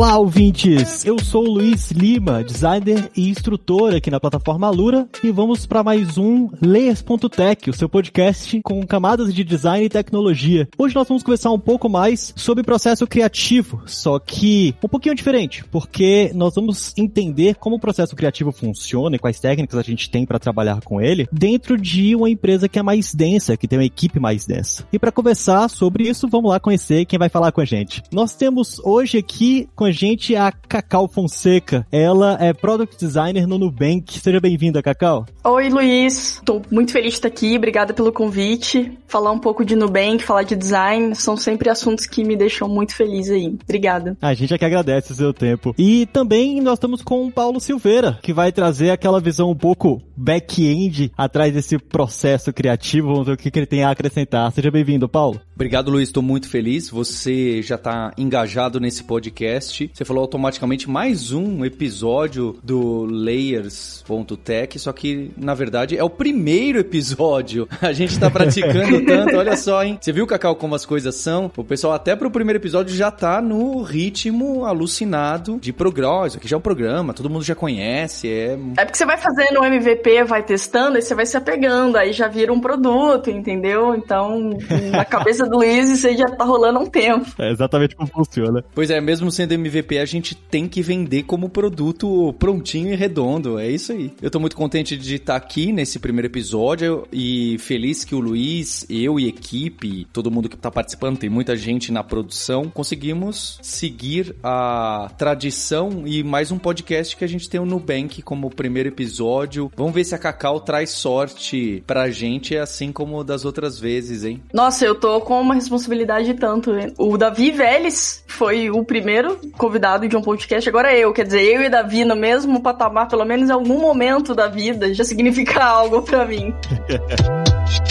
Olá, ouvintes! Eu sou o Luiz Lima, designer e instrutor aqui na plataforma Alura, e vamos para mais um Layers.tech, o seu podcast com camadas de design e tecnologia. Hoje nós vamos conversar um pouco mais sobre processo criativo, só que um pouquinho diferente, porque nós vamos entender como o processo criativo funciona e quais técnicas a gente tem para trabalhar com ele dentro de uma empresa que é mais densa, que tem uma equipe mais densa. E para conversar sobre isso, vamos lá conhecer quem vai falar com a gente. Nós temos hoje aqui com a gente a Cacau Fonseca. Ela é Product Designer no Nubank. Seja bem-vinda, Cacau. Oi, Luiz. Tô muito feliz de estar aqui. Obrigada pelo convite. Falar um pouco de Nubank, falar de design, são sempre assuntos que me deixam muito feliz aí. Obrigada. A gente é que agradece o seu tempo. E também nós estamos com o Paulo Silveira, que vai trazer aquela visão um pouco back-end atrás desse processo criativo. Vamos ver o que ele tem a acrescentar. Seja bem-vindo, Paulo. Obrigado, Luiz. Estou muito feliz. Você já está engajado nesse podcast. Você falou automaticamente mais um episódio do Layers.tech, só que na verdade é o primeiro episódio. A gente tá praticando tanto, olha só, hein? Você viu, Cacau, como as coisas são? O pessoal até pro primeiro episódio já tá no ritmo alucinado de programa. Isso aqui já é um programa, todo mundo já conhece. É, é porque você vai fazendo o MVP, vai testando, aí você vai se apegando, aí já vira um produto, entendeu? Então, na cabeça Luiz, isso aí já tá rolando há um tempo. É exatamente como funciona. Pois é, mesmo sendo MVP a gente tem que vender como produto prontinho e redondo. É isso aí. Eu tô muito contente de estar aqui nesse primeiro episódio e feliz que o Luiz, eu e equipe, todo mundo que tá participando, tem muita gente na produção, conseguimos seguir a tradição e mais um podcast que a gente tem o Nubank como primeiro episódio. Vamos ver se a Cacau traz sorte pra gente, assim como das outras vezes, hein? Nossa, eu tô com uma responsabilidade tanto. Hein? O Davi Vélez foi o primeiro convidado de um podcast, agora eu. Quer dizer, eu e Davi no mesmo patamar, pelo menos em algum momento da vida, já significa algo para mim.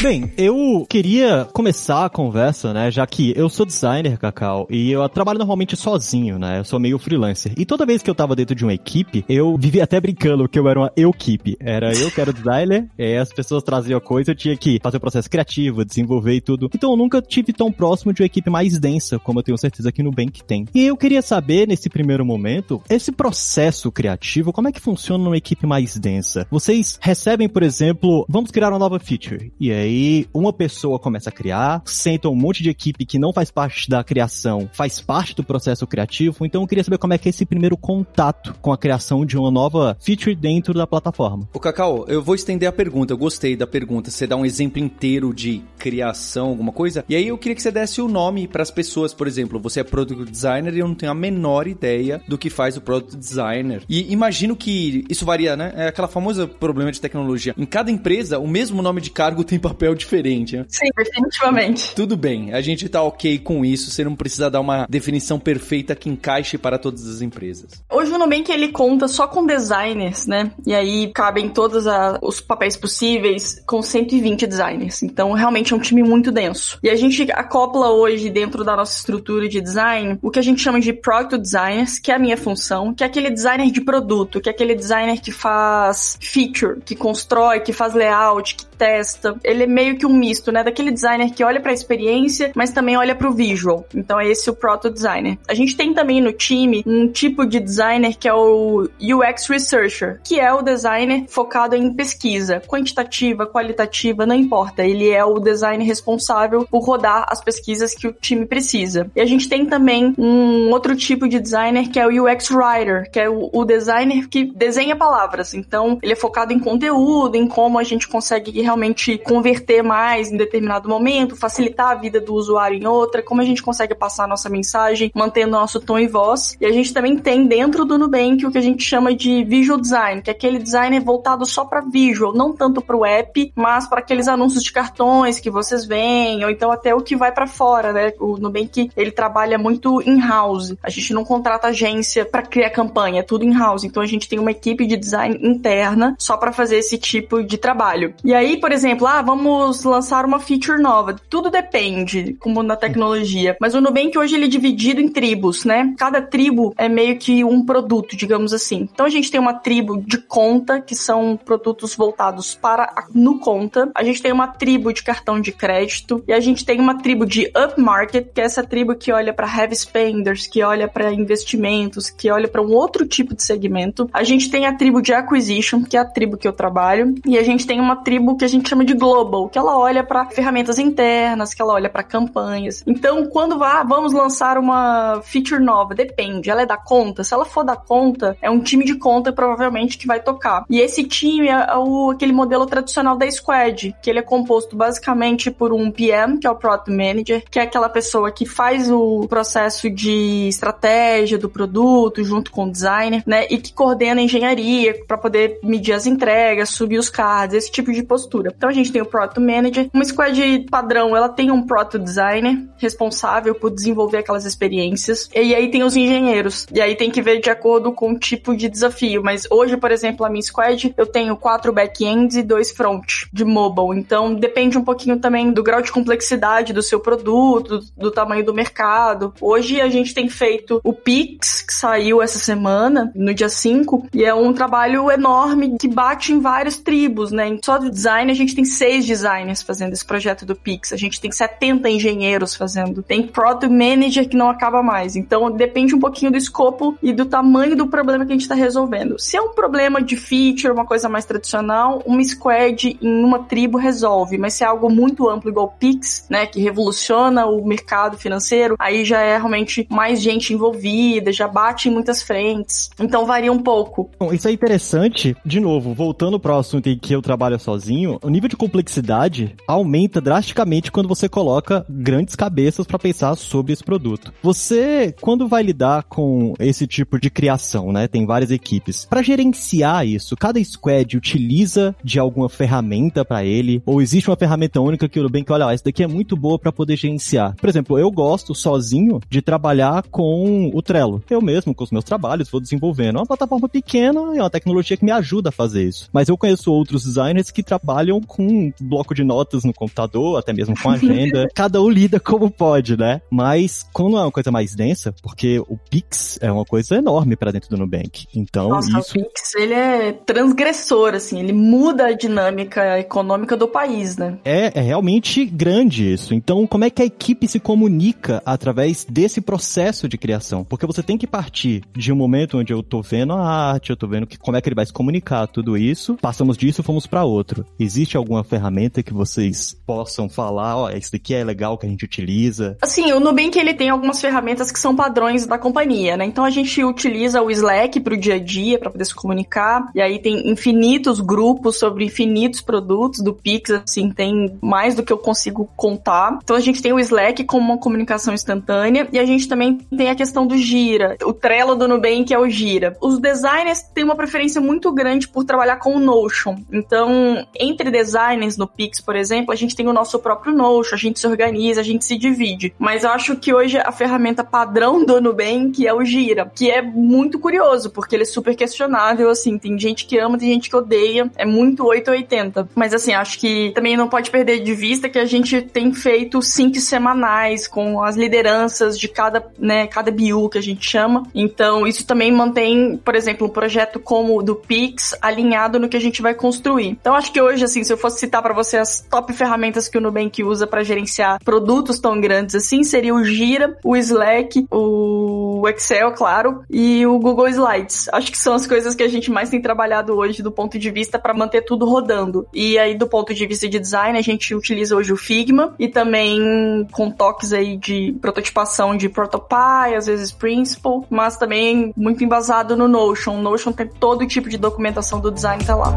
Bem, eu queria começar a conversa, né, já que eu sou designer, Cacau, e eu trabalho normalmente sozinho, né, eu sou meio freelancer. E toda vez que eu tava dentro de uma equipe, eu vivia até brincando que eu era uma eu-equipe. Era eu que era designer, e as pessoas traziam coisa, eu tinha que fazer o processo criativo, desenvolver e tudo. Então eu nunca tive tão próximo de uma equipe mais densa, como eu tenho certeza que no Bank tem. E eu queria saber, nesse primeiro momento, esse processo criativo, como é que funciona numa equipe mais densa? Vocês recebem, por exemplo, vamos criar uma nova feature, e aí aí uma pessoa começa a criar, senta um monte de equipe que não faz parte da criação, faz parte do processo criativo. Então eu queria saber como é que é esse primeiro contato com a criação de uma nova feature dentro da plataforma. O Cacau, eu vou estender a pergunta. Eu gostei da pergunta. Você dá um exemplo inteiro de criação, alguma coisa. E aí eu queria que você desse o nome para as pessoas. Por exemplo, você é product designer e eu não tenho a menor ideia do que faz o product designer. E imagino que isso varia, né? É aquela famosa problema de tecnologia. Em cada empresa, o mesmo nome de cargo tem papel papel diferente. Né? Sim, definitivamente. Tudo bem, a gente tá ok com isso, você não precisa dar uma definição perfeita que encaixe para todas as empresas. Hoje o Nubank ele conta só com designers, né? E aí cabem todos a, os papéis possíveis com 120 designers. Então realmente é um time muito denso. E a gente acopla hoje dentro da nossa estrutura de design o que a gente chama de product designers, que é a minha função, que é aquele designer de produto, que é aquele designer que faz feature, que constrói, que faz layout, que testa. Ele é meio que um misto, né? Daquele designer que olha para a experiência, mas também olha para o visual. Então é esse o proto designer. A gente tem também no time um tipo de designer que é o UX researcher, que é o designer focado em pesquisa, quantitativa, qualitativa, não importa. Ele é o designer responsável por rodar as pesquisas que o time precisa. E a gente tem também um outro tipo de designer que é o UX writer, que é o, designer que desenha palavras. Então ele é focado em conteúdo, em como a gente consegue realmente converter mais em determinado momento, facilitar a vida do usuário em outra, como a gente consegue passar a nossa mensagem, mantendo nosso tom e voz. E a gente também tem dentro do Nubank o que a gente chama de visual design, que é aquele design voltado só para visual, não tanto para o app, mas para aqueles anúncios de cartões que vocês veem, ou então até o que vai para fora, né? O Nubank, ele trabalha muito in-house. A gente não contrata agência para criar campanha, é tudo in-house. Então a gente tem uma equipe de design interna só para fazer esse tipo de trabalho. E aí por exemplo, ah, vamos lançar uma feature nova. Tudo depende, como na tecnologia. Mas o Nubank hoje ele é dividido em tribos, né? Cada tribo é meio que um produto, digamos assim. Então a gente tem uma tribo de conta, que são produtos voltados para a, no conta. A gente tem uma tribo de cartão de crédito e a gente tem uma tribo de upmarket, que é essa tribo que olha para heavy spenders, que olha para investimentos, que olha para um outro tipo de segmento. A gente tem a tribo de acquisition, que é a tribo que eu trabalho, e a gente tem uma tribo que gente chama de global, que ela olha para ferramentas internas, que ela olha para campanhas. Então, quando vá, vamos lançar uma feature nova, depende, ela é da conta. Se ela for da conta, é um time de conta provavelmente que vai tocar. E esse time é o, aquele modelo tradicional da squad, que ele é composto basicamente por um PM, que é o Product Manager, que é aquela pessoa que faz o processo de estratégia do produto junto com o designer, né, e que coordena a engenharia para poder medir as entregas, subir os cards, esse tipo de postura. Então a gente tem o Product Manager, uma squad padrão, ela tem um Product Designer responsável por desenvolver aquelas experiências, e aí tem os engenheiros, e aí tem que ver de acordo com o tipo de desafio, mas hoje, por exemplo, a minha squad, eu tenho quatro back-ends e dois front de mobile, então depende um pouquinho também do grau de complexidade do seu produto, do, tamanho do mercado. Hoje a gente tem feito o Pix, que saiu essa semana, no dia 5, e é um trabalho enorme que bate em várias tribos, né? Só do design a gente tem seis designers fazendo esse projeto do Pix, a gente tem 70 engenheiros fazendo, tem product manager que não acaba mais. Então depende um pouquinho do escopo e do tamanho do problema que a gente está resolvendo. Se é um problema de feature, uma coisa mais tradicional, uma squad em uma tribo resolve, mas se é algo muito amplo igual o Pix, né, que revoluciona o mercado financeiro, aí já é realmente mais gente envolvida, já bate em muitas frentes. Então varia um pouco. Bom, isso é interessante. De novo, voltando para o assunto em que eu trabalho sozinho, o nível de complexidade aumenta drasticamente quando você coloca grandes cabeças para pensar sobre esse produto. Você, quando vai lidar com esse tipo de criação, né, tem várias equipes, para gerenciar isso, cada squad utiliza de alguma ferramenta para ele ou existe uma ferramenta única que o que olha, essa daqui é muito boa para poder gerenciar. Por exemplo, eu gosto sozinho de trabalhar com o Trello. Eu mesmo, com os meus trabalhos, vou desenvolvendo. É uma plataforma pequena e é uma tecnologia que me ajuda a fazer isso. Mas eu conheço outros designers que trabalham com um bloco de notas no computador, até mesmo com agenda. Cada um lida como pode, né? Mas quando é uma coisa mais densa, porque o Pix é uma coisa enorme para dentro do Nubank. Então, Nossa, isso... o Pix, ele é transgressor, assim, ele muda a dinâmica econômica do país, né? É, é realmente grande isso. Então, como é que a equipe se comunica através desse processo de criação? Porque você tem que partir de um momento onde eu tô vendo a arte, eu tô vendo que, como é que ele vai se comunicar, tudo isso. Passamos disso, fomos para outro. Existe alguma ferramenta que vocês possam falar, ó, oh, esse daqui é legal que a gente utiliza? Assim, o Nubank ele tem algumas ferramentas que são padrões da companhia, né? Então a gente utiliza o Slack para o dia a dia para poder se comunicar. E aí tem infinitos grupos sobre infinitos produtos do Pix, assim, tem mais do que eu consigo contar. Então a gente tem o Slack como uma comunicação instantânea e a gente também tem a questão do Gira, o Trello do Nubank é o Gira. Os designers têm uma preferência muito grande por trabalhar com o Notion. Então, entre designers no Pix, por exemplo, a gente tem o nosso próprio Notion, a gente se organiza, a gente se divide. Mas eu acho que hoje a ferramenta padrão do Nubank é o Gira, que é muito curioso, porque ele é super questionável, assim, tem gente que ama, tem gente que odeia, é muito 880. Mas assim, acho que também não pode perder de vista que a gente tem feito syncs semanais com as lideranças de cada, né, cada BU que a gente chama. Então, isso também mantém, por exemplo, um projeto como o do Pix alinhado no que a gente vai construir. Então, acho que hoje, assim, se eu fosse citar para você as top ferramentas que o Nubank usa para gerenciar produtos tão grandes assim, seria o Gira, o Slack, o Excel, claro, e o Google Slides. Acho que são as coisas que a gente mais tem trabalhado hoje do ponto de vista para manter tudo rodando. E aí, do ponto de vista de design, a gente utiliza hoje o Figma e também com toques aí de prototipação de Protopie, às vezes Principal, mas também muito embasado no Notion. O Notion tem todo tipo de documentação do design tá lá.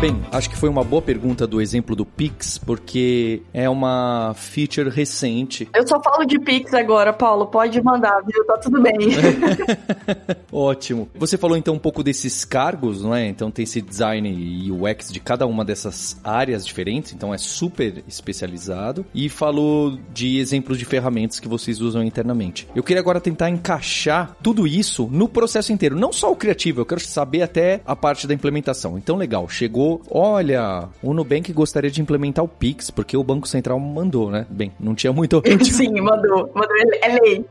Bem, acho que foi uma boa pergunta do exemplo do Pix, porque é uma feature recente. Eu só falo de Pix agora, Paulo. Pode mandar, viu? Tá tudo bem. Ótimo. Você falou então um pouco desses cargos, não é? Então tem esse design e UX de cada uma dessas áreas diferentes, então é super especializado. E falou de exemplos de ferramentas que vocês usam internamente. Eu queria agora tentar encaixar tudo isso no processo inteiro, não só o criativo, eu quero saber até a parte da implementação. Então, legal, chegou, olha, o Nubank gostaria de implementar o Pix, porque o Banco Central mandou, né? Bem, não tinha muita Sim, mandou, mandou, é lei.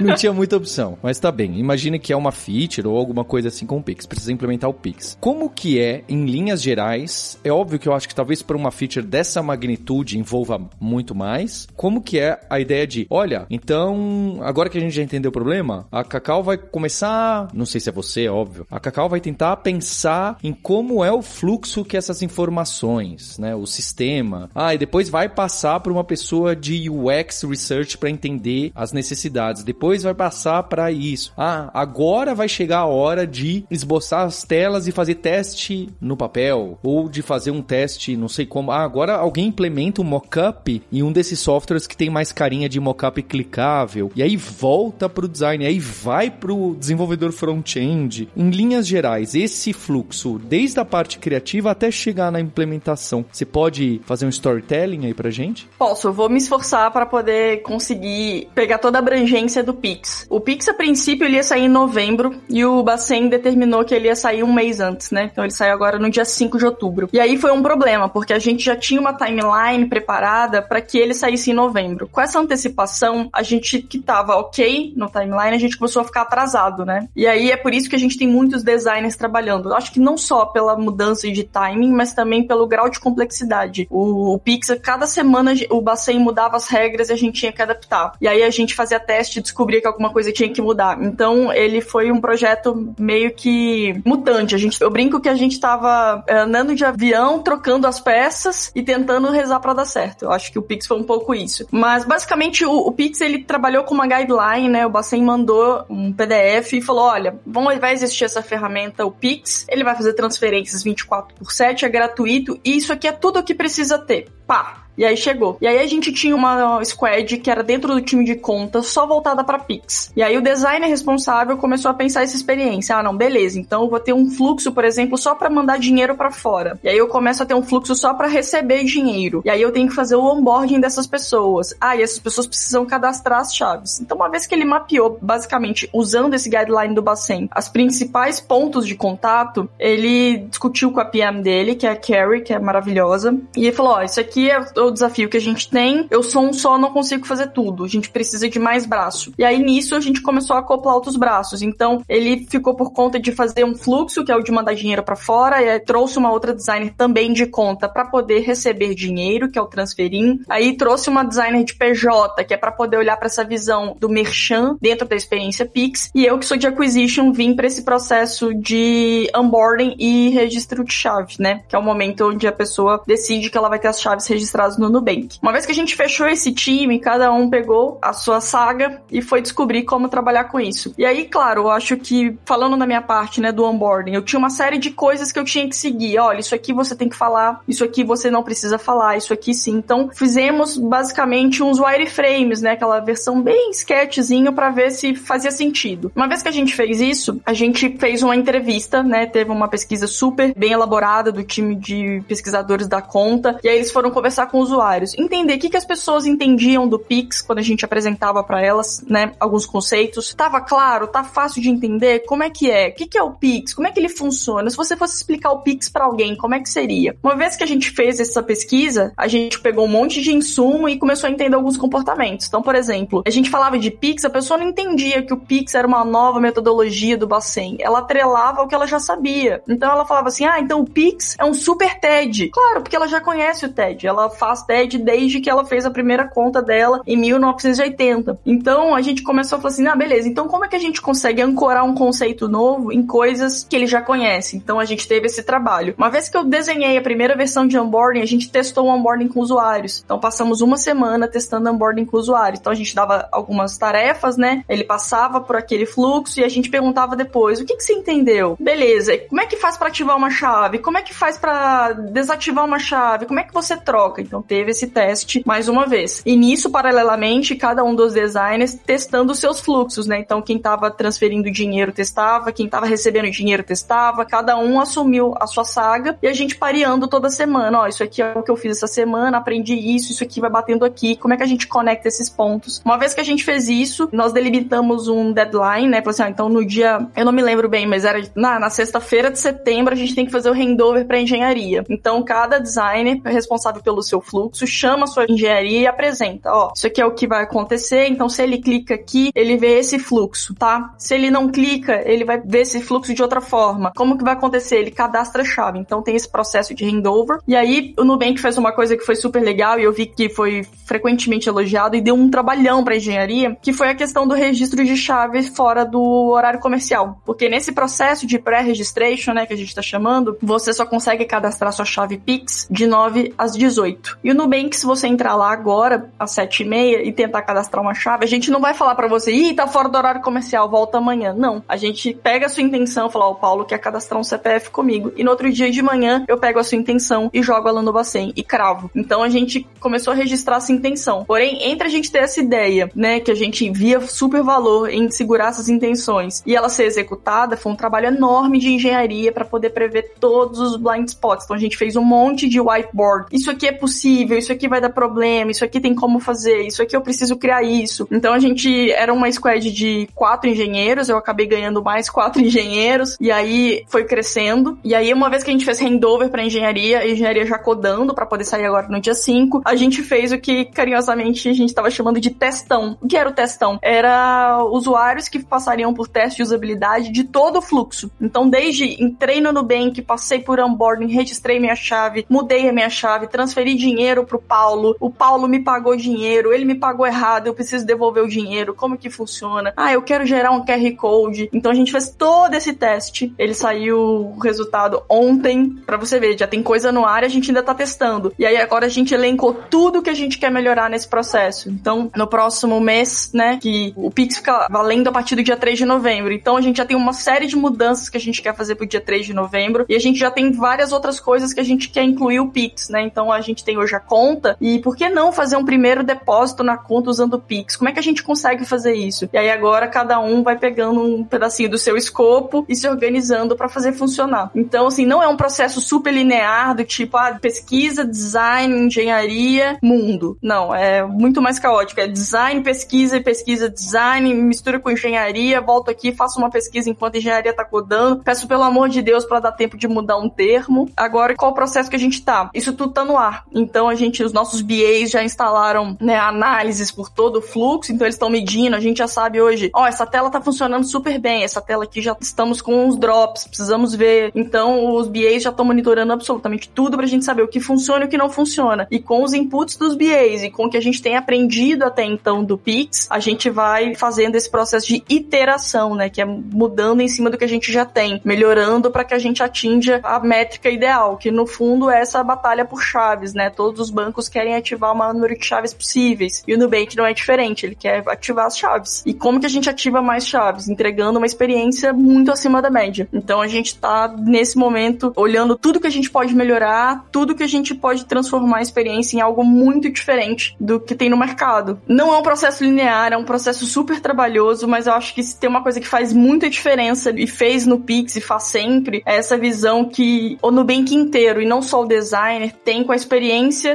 não tinha muita opção, mas tá bem. Imagine que é uma feature ou alguma coisa assim com o Pix, precisa implementar o Pix. Como que é, em linhas gerais, é óbvio que eu acho que talvez para uma feature dessa magnitude envolva muito mais, como que é a ideia de, olha, então, agora que a gente já entendeu o problema, a Cacau vai começar, não sei se é você, é óbvio, a Cacau vai tentar pensar em como é o fluxo que essas informações, né, o sistema, ah, e depois vai passar para uma pessoa de UX Research para entender as necessidades, depois vai passar para isso. Ah, agora vai chegar a hora de esboçar as telas e fazer teste no papel, ou de fazer um teste, não sei como. Ah, agora alguém implementa um mockup em um desses softwares que tem mais carinha de mockup clicável, e aí volta pro design, aí vai pro desenvolvedor front-end. Em linhas gerais, esse fluxo, desde a parte criativa até chegar na implementação, você pode fazer um storytelling aí pra gente? Posso, eu vou me esforçar para poder conseguir pegar toda a abrangência do Pix. O Pix, a princípio, ele ia sair em novembro e o Bacen determinou que ele ia sair um mês antes, né? Então ele saiu agora no dia 5 de outubro. E aí foi um problema, porque a gente já tinha uma timeline preparada para que ele saísse em novembro. Com essa antecipação, a gente que tava ok no timeline, a gente começou a ficar atrasado, né? E aí é por isso que a gente tem muitos designers trabalhando. Eu acho que não só pela mudança de timing, mas também pelo grau de complexidade. O, o Pix, cada semana o Bacen mudava as regras e a gente tinha que adaptar. E aí a gente fazia teste e descobria que alguma coisa tinha que mudar. Então ele foi um projeto meio que mutante. A gente, eu brinco que a gente tava eh, andando de avião, trocando as peças e tentando rezar para dar certo. Eu acho que o Pix foi um pouco isso. Mas basicamente o, o Pix ele trabalhou com uma guideline, né? O Bacen mandou um PDF e falou: olha, vai existir essa ferramenta, o Pix, ele vai fazer transferências 24 por 7, é gratuito, e isso aqui é tudo o que precisa ter. Pá, e aí chegou. E aí a gente tinha uma squad que era dentro do time de conta, só voltada para Pix. E aí o designer responsável começou a pensar essa experiência. Ah, não, beleza. Então eu vou ter um fluxo, por exemplo, só para mandar dinheiro para fora. E aí eu começo a ter um fluxo só para receber dinheiro. E aí eu tenho que fazer o onboarding dessas pessoas. Ah, e essas pessoas precisam cadastrar as chaves. Então uma vez que ele mapeou, basicamente, usando esse guideline do Bacen, as principais pontos de contato, ele discutiu com a PM dele, que é a Carrie, que é maravilhosa, e ele falou: ó, oh, isso aqui é o desafio que a gente tem, eu sou um só, não consigo fazer tudo. A gente precisa de mais braço. E aí nisso a gente começou a acoplar outros braços. Então ele ficou por conta de fazer um fluxo, que é o de mandar dinheiro para fora, e trouxe uma outra designer também de conta para poder receber dinheiro, que é o transferim. Aí trouxe uma designer de PJ, que é para poder olhar para essa visão do merchan dentro da experiência Pix. E eu que sou de acquisition vim para esse processo de onboarding e registro de chave, né? Que é o momento onde a pessoa decide que ela vai ter as chaves registradas no Nubank. Uma vez que a gente fechou esse time, cada um pegou a sua saga e foi descobrir como trabalhar com isso. E aí, claro, eu acho que, falando na minha parte, né, do onboarding, eu tinha uma série de coisas que eu tinha que seguir. Olha, isso aqui você tem que falar, isso aqui você não precisa falar, isso aqui sim. Então, fizemos basicamente uns wireframes, né, aquela versão bem sketchzinho para ver se fazia sentido. Uma vez que a gente fez isso, a gente fez uma entrevista, né, teve uma pesquisa super bem elaborada do time de pesquisadores da conta, e aí eles foram conversar com usuários, entender o que, que as pessoas entendiam do Pix quando a gente apresentava para elas, né, alguns conceitos. Tava claro, tá fácil de entender como é que é, o que, que é o Pix, como é que ele funciona. Se você fosse explicar o Pix para alguém, como é que seria? Uma vez que a gente fez essa pesquisa, a gente pegou um monte de insumo e começou a entender alguns comportamentos. Então, por exemplo, a gente falava de Pix, a pessoa não entendia que o Pix era uma nova metodologia do Bacen. Ela atrelava ao que ela já sabia. Então ela falava assim: "Ah, então o Pix é um super TED". Claro, porque ela já conhece o TED. Ela faz desde que ela fez a primeira conta dela em 1980. Então a gente começou a falar assim: ah, beleza, então como é que a gente consegue ancorar um conceito novo em coisas que ele já conhece? Então a gente teve esse trabalho. Uma vez que eu desenhei a primeira versão de onboarding, a gente testou o onboarding com usuários. Então passamos uma semana testando onboarding com usuários. Então a gente dava algumas tarefas, né? Ele passava por aquele fluxo e a gente perguntava depois: o que, que você entendeu? Beleza, como é que faz para ativar uma chave? Como é que faz para desativar uma chave? Como é que você troca? Então teve esse teste mais uma vez. E nisso, paralelamente, cada um dos designers testando seus fluxos, né? Então quem estava transferindo dinheiro testava, quem estava recebendo dinheiro testava, cada um assumiu a sua saga e a gente pareando toda semana. Ó, isso aqui é o que eu fiz essa semana, aprendi isso, isso aqui vai batendo aqui. Como é que a gente conecta esses pontos? Uma vez que a gente fez isso, nós delimitamos um deadline, né? Assim, ah, então no dia, eu não me lembro bem, mas era na, na sexta-feira de setembro a gente tem que fazer o handover para engenharia. Então cada designer é responsável pelo seu fluxo, chama sua engenharia e apresenta, ó, isso aqui é o que vai acontecer, então se ele clica aqui, ele vê esse fluxo, tá? Se ele não clica, ele vai ver esse fluxo de outra forma. Como que vai acontecer? Ele cadastra a chave. Então tem esse processo de handover. E aí o Nubank fez uma coisa que foi super legal e eu vi que foi frequentemente elogiado e deu um trabalhão para engenharia, que foi a questão do registro de chave fora do horário comercial. Porque nesse processo de pré-registration, né, que a gente tá chamando, você só consegue cadastrar sua chave Pix de 9 às 18. E o Nubank, se você entrar lá agora, às 7 e meia, e tentar cadastrar uma chave, a gente não vai falar para você, ih, tá fora do horário comercial, volta amanhã. Não. A gente pega a sua intenção, fala, ó, o Paulo quer cadastrar um CPF comigo. E no outro dia de manhã, eu pego a sua intenção e jogo ela no Bacen e cravo. Então a gente começou a registrar essa intenção. Porém, entre a gente ter essa ideia, né, que a gente via super valor em segurar essas intenções e ela ser executada, foi um trabalho enorme de engenharia para poder prever todos os blind spots. Então a gente fez um monte de whiteboard. Isso aqui é possível, isso aqui vai dar problema, isso aqui tem como fazer, isso aqui eu preciso criar isso. Então a gente era uma squad de quatro engenheiros, eu acabei ganhando mais quatro engenheiros e aí foi crescendo. E aí uma vez que a gente fez handover para engenharia, a engenharia já codando para poder sair agora no dia 5, a gente fez o que carinhosamente a gente estava chamando de testão. O que era o testão? Era usuários que passariam por teste de usabilidade de todo o fluxo. Então desde entrei no Nubank, passei por onboarding, registrei minha chave, mudei a minha chave, transferi dinheiro pro Paulo, o Paulo me pagou dinheiro, ele me pagou errado, eu preciso devolver o dinheiro, como que funciona? Ah, eu quero gerar um QR Code. Então a gente fez todo esse teste. Ele saiu o resultado ontem, para você ver, já tem coisa no ar e a gente ainda tá testando. E aí agora a gente elencou tudo que a gente quer melhorar nesse processo. Então, no próximo mês, né, que o Pix fica valendo a partir do dia 3 de novembro. Então a gente já tem uma série de mudanças que a gente quer fazer pro dia 3 de novembro e a gente já tem várias outras coisas que a gente quer incluir o Pix, né? Então a gente tem hoje a conta e por que não fazer um primeiro depósito na conta usando o Pix? Como é que a gente consegue fazer isso? E aí agora cada um vai pegando um pedacinho do seu escopo e se organizando para fazer funcionar. Então assim, não é um processo super linear do tipo, ah, pesquisa, design, engenharia, mundo. Não, é muito mais caótico. É design, pesquisa, pesquisa, design, mistura com engenharia, volto aqui, faço uma pesquisa enquanto a engenharia tá codando, peço pelo amor de Deus para dar tempo de mudar um termo. Agora, qual o processo que a gente tá? Isso tudo tá no ar. Então, a gente, os nossos BAs já instalaram, né, análises por todo o fluxo, então eles estão medindo, a gente já sabe hoje, ó, oh, essa tela tá funcionando super bem, essa tela aqui já estamos com uns drops, precisamos ver. Então, os BAs já estão monitorando absolutamente tudo pra gente saber o que funciona e o que não funciona. E com os inputs dos BAs e com o que a gente tem aprendido até então do Pix, a gente vai fazendo esse processo de iteração, né, que é mudando em cima do que a gente já tem, melhorando para que a gente atinja a métrica ideal, que no fundo é essa batalha por chaves, né? Todos os bancos querem ativar o maior número de chaves possíveis. E o Nubank não é diferente, ele quer ativar as chaves. E como que a gente ativa mais chaves? Entregando uma experiência muito acima da média. Então a gente tá nesse momento olhando tudo que a gente pode melhorar, tudo que a gente pode transformar a experiência em algo muito diferente do que tem no mercado. Não é um processo linear, é um processo super trabalhoso, mas eu acho que se tem uma coisa que faz muita diferença e fez no Pix e faz sempre, é essa visão que o Nubank inteiro, e não só o designer, tem com a experiência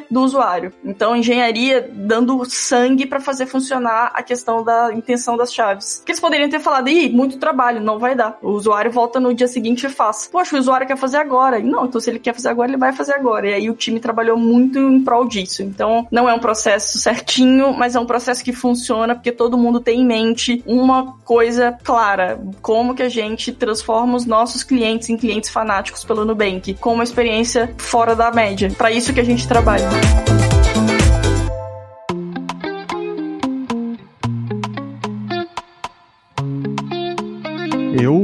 do usuário. Então, engenharia dando sangue para fazer funcionar a questão da intenção das chaves. Que eles poderiam ter falado, ih, muito trabalho, não vai dar. O usuário volta no dia seguinte e faz. Poxa, o usuário quer fazer agora. Não, então se ele quer fazer agora, ele vai fazer agora. E aí o time trabalhou muito em prol disso. Então, não é um processo certinho, mas é um processo que funciona porque todo mundo tem em mente uma coisa clara: como que a gente transforma os nossos clientes em clientes fanáticos pelo Nubank, com uma experiência fora da média. Para isso que a gente trabalha trabalho.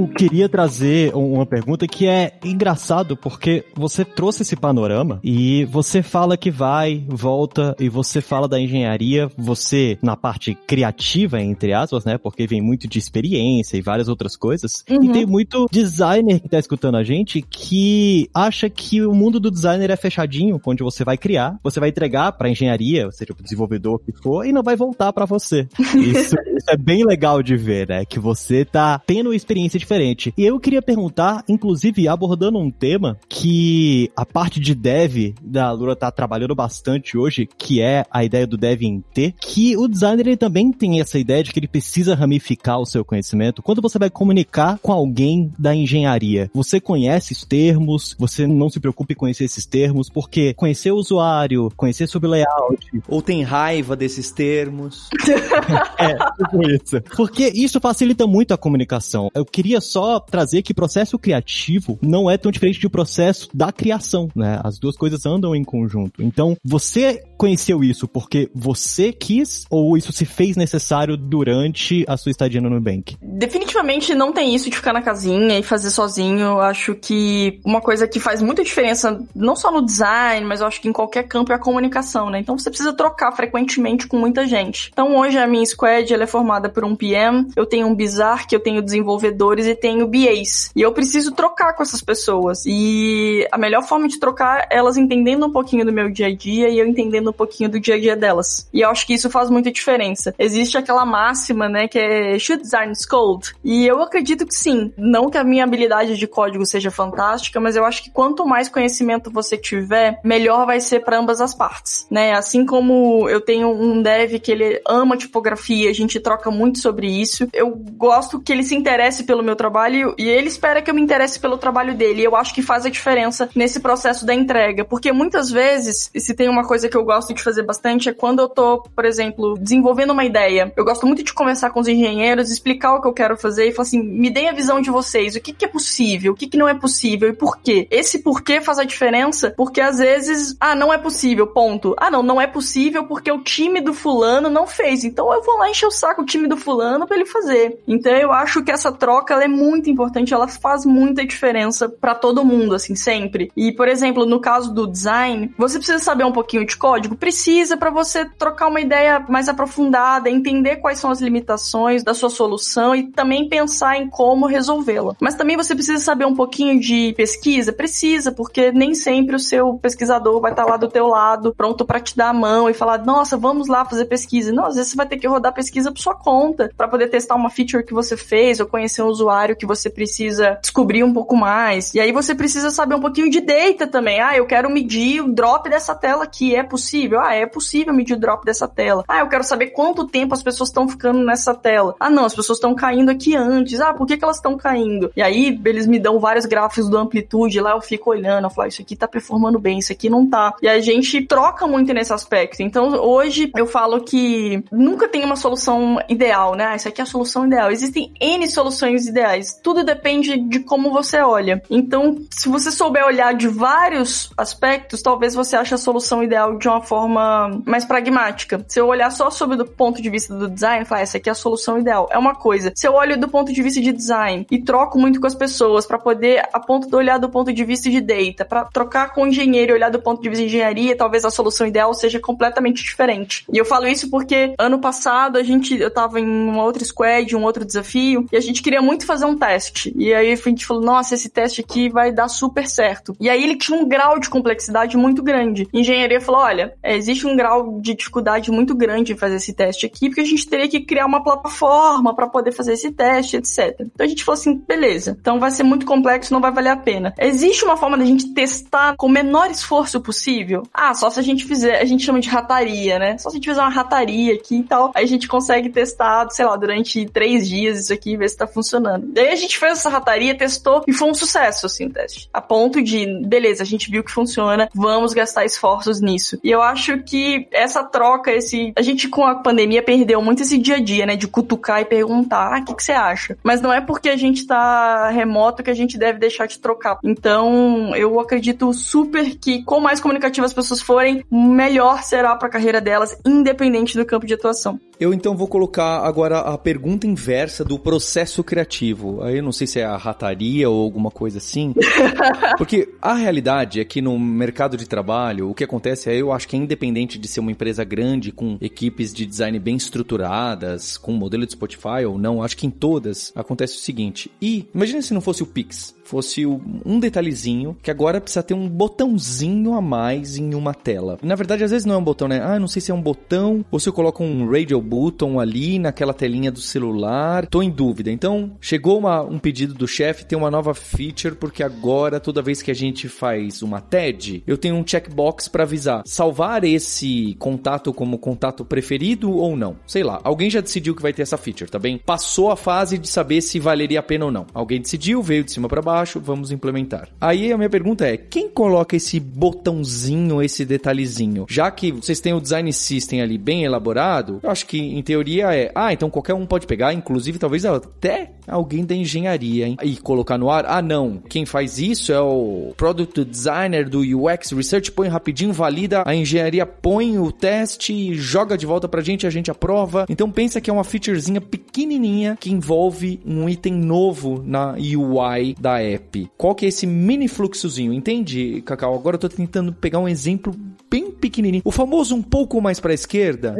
Queria trazer uma pergunta que é engraçado porque você trouxe esse panorama e você fala que vai, volta e você fala da engenharia, você na parte criativa, entre aspas, né? Porque vem muito de experiência e várias outras coisas. Uhum. E tem muito designer que tá escutando a gente que acha que o mundo do designer é fechadinho, onde você vai criar, você vai entregar para engenharia, seja o desenvolvedor que for, e não vai voltar para você. Isso, isso é bem legal de ver, né? Que você tá tendo uma experiência diferente. E eu queria perguntar, inclusive, abordando um tema que a parte de dev da Lura tá trabalhando bastante hoje, que é a ideia do dev em T, que o designer ele também tem essa ideia de que ele precisa ramificar o seu conhecimento. Quando você vai comunicar com alguém da engenharia, você conhece os termos, você não se preocupe em conhecer esses termos, porque conhecer o usuário, conhecer sobre layout. Ou tem raiva desses termos. é, tipo isso. Porque isso facilita muito a comunicação. Eu queria só trazer que processo criativo não é tão diferente do processo da criação, né? As duas coisas andam em conjunto. Então, você conheceu isso porque você quis ou isso se fez necessário durante a sua estadia no Nubank? Definitivamente não tem isso de ficar na casinha e fazer sozinho. Eu acho que uma coisa que faz muita diferença, não só no design, mas eu acho que em qualquer campo é a comunicação, né? Então você precisa trocar frequentemente com muita gente. Então hoje a minha squad ela é formada por um PM, eu tenho um bizarre, que eu tenho desenvolvedores e tenho BAs. E eu preciso trocar com essas pessoas. E a melhor forma de trocar é elas entendendo um pouquinho do meu dia a dia e eu entendendo um pouquinho do dia a dia delas. E eu acho que isso faz muita diferença. Existe aquela máxima, né, que é should design code. E eu acredito que sim. Não que a minha habilidade de código seja fantástica, mas eu acho que quanto mais conhecimento você tiver, melhor vai ser para ambas as partes, né? Assim como eu tenho um dev que ele ama tipografia, a gente troca muito sobre isso. Eu gosto que ele se interesse pelo meu trabalho e ele espera que eu me interesse pelo trabalho dele. Eu acho que faz a diferença nesse processo da entrega, porque muitas vezes, se tem uma coisa que eu gosto de fazer bastante é quando eu tô, por exemplo, desenvolvendo uma ideia. Eu gosto muito de conversar com os engenheiros, explicar o que eu quero fazer e falar assim, me deem a visão de vocês, o que, que é possível, o que, que não é possível e por quê. Esse porquê faz a diferença, porque às vezes, ah, não é possível, ponto. Ah, não, não é possível porque o time do fulano não fez. Então eu vou lá encher o saco o time do fulano para ele fazer. Então eu acho que essa troca é muito importante, ela faz muita diferença para todo mundo, assim, sempre. E, por exemplo, no caso do design, você precisa saber um pouquinho de código? Precisa para você trocar uma ideia mais aprofundada, entender quais são as limitações da sua solução e também pensar em como resolvê-la. Mas também você precisa saber um pouquinho de pesquisa? Precisa, porque nem sempre o seu pesquisador vai estar lá do teu lado, pronto para te dar a mão e falar: "Nossa, vamos lá fazer pesquisa". Não, às vezes você vai ter que rodar pesquisa por sua conta para poder testar uma feature que você fez ou conhecer um usuário que você precisa descobrir um pouco mais. E aí você precisa saber um pouquinho de data também. Ah, eu quero medir o drop dessa tela aqui, é possível? Ah, é possível medir o drop dessa tela. Ah, eu quero saber quanto tempo as pessoas estão ficando nessa tela. Ah, não, as pessoas estão caindo aqui antes. Ah, por que, que elas estão caindo? E aí eles me dão vários gráficos do amplitude, lá eu fico olhando, eu falo, ah, isso aqui tá performando bem, isso aqui não tá. E a gente troca muito nesse aspecto. Então, hoje eu falo que nunca tem uma solução ideal, né? Ah, isso aqui é a solução ideal. Existem N soluções ideais. Tudo depende de como você olha. Então, se você souber olhar de vários aspectos, talvez você ache a solução ideal de uma forma mais pragmática. Se eu olhar só sobre o ponto de vista do design, falar, essa aqui é a solução ideal, é uma coisa. Se eu olho do ponto de vista de design e troco muito com as pessoas para poder, a ponto de olhar do ponto de vista de data, para trocar com o engenheiro e olhar do ponto de vista de engenharia, talvez a solução ideal seja completamente diferente. E eu falo isso porque ano passado a gente, eu tava em uma outra squad, um outro desafio, e a gente queria muito fazer um teste. E aí a gente falou, nossa, esse teste aqui vai dar super certo. E aí ele tinha um grau de complexidade muito grande. engenharia falou, olha, existe um grau de dificuldade muito grande em fazer esse teste aqui, porque a gente teria que criar uma plataforma para poder fazer esse teste, etc. Então a gente falou assim, beleza, então vai ser muito complexo, não vai valer a pena. Existe uma forma da gente testar com o menor esforço possível? Ah, só se a gente fizer, a gente chama de rataria, né? Só se a gente fizer uma rataria aqui e tal, aí a gente consegue testar, sei lá, durante três dias isso aqui ver se tá funcionando. Daí a gente fez essa rataria, testou e foi um sucesso, assim, o teste. A ponto de, beleza, a gente viu que funciona, vamos gastar esforços nisso. E eu acho que essa troca, esse. A gente com a pandemia perdeu muito esse dia a dia, né? De cutucar e perguntar, ah, o que, que você acha? Mas não é porque a gente tá remoto que a gente deve deixar de trocar. Então, eu acredito super que, com mais comunicativas as pessoas forem, melhor será para a carreira delas, independente do campo de atuação. Eu então vou colocar agora a pergunta inversa do processo criativo. Aí eu não sei se é a rataria ou alguma coisa assim. Porque a realidade é que no mercado de trabalho, o que acontece é, eu acho que é independente de ser uma empresa grande, com equipes de design bem estruturadas, com modelo de Spotify ou não, acho que em todas acontece o seguinte. E imagina se não fosse o Pix fosse um detalhezinho que agora precisa ter um botãozinho a mais em uma tela. Na verdade, às vezes não é um botão, né? Ah, não sei se é um botão ou se eu coloco um radio button ali naquela telinha do celular. Tô em dúvida. Então, chegou uma, um pedido do chefe, tem uma nova feature, porque agora toda vez que a gente faz uma TED, eu tenho um checkbox para avisar salvar esse contato como contato preferido ou não. Sei lá, alguém já decidiu que vai ter essa feature, tá bem? Passou a fase de saber se valeria a pena ou não. Alguém decidiu, veio de cima para baixo baixo, vamos implementar. Aí a minha pergunta é: quem coloca esse botãozinho, esse detalhezinho? Já que vocês têm o design system ali bem elaborado, eu acho que em teoria é: ah, então qualquer um pode pegar, inclusive talvez até alguém da engenharia, hein? E colocar no ar. Ah, não. Quem faz isso é o product designer do UX Research, põe rapidinho, valida, a engenharia põe o teste, joga de volta pra gente, a gente aprova. Então pensa que é uma featurezinha pequenininha que envolve um item novo na UI da app. Qual que é esse mini fluxozinho? Entende, Cacau? Agora eu tô tentando pegar um exemplo bem pequenininho. O famoso um pouco mais pra esquerda.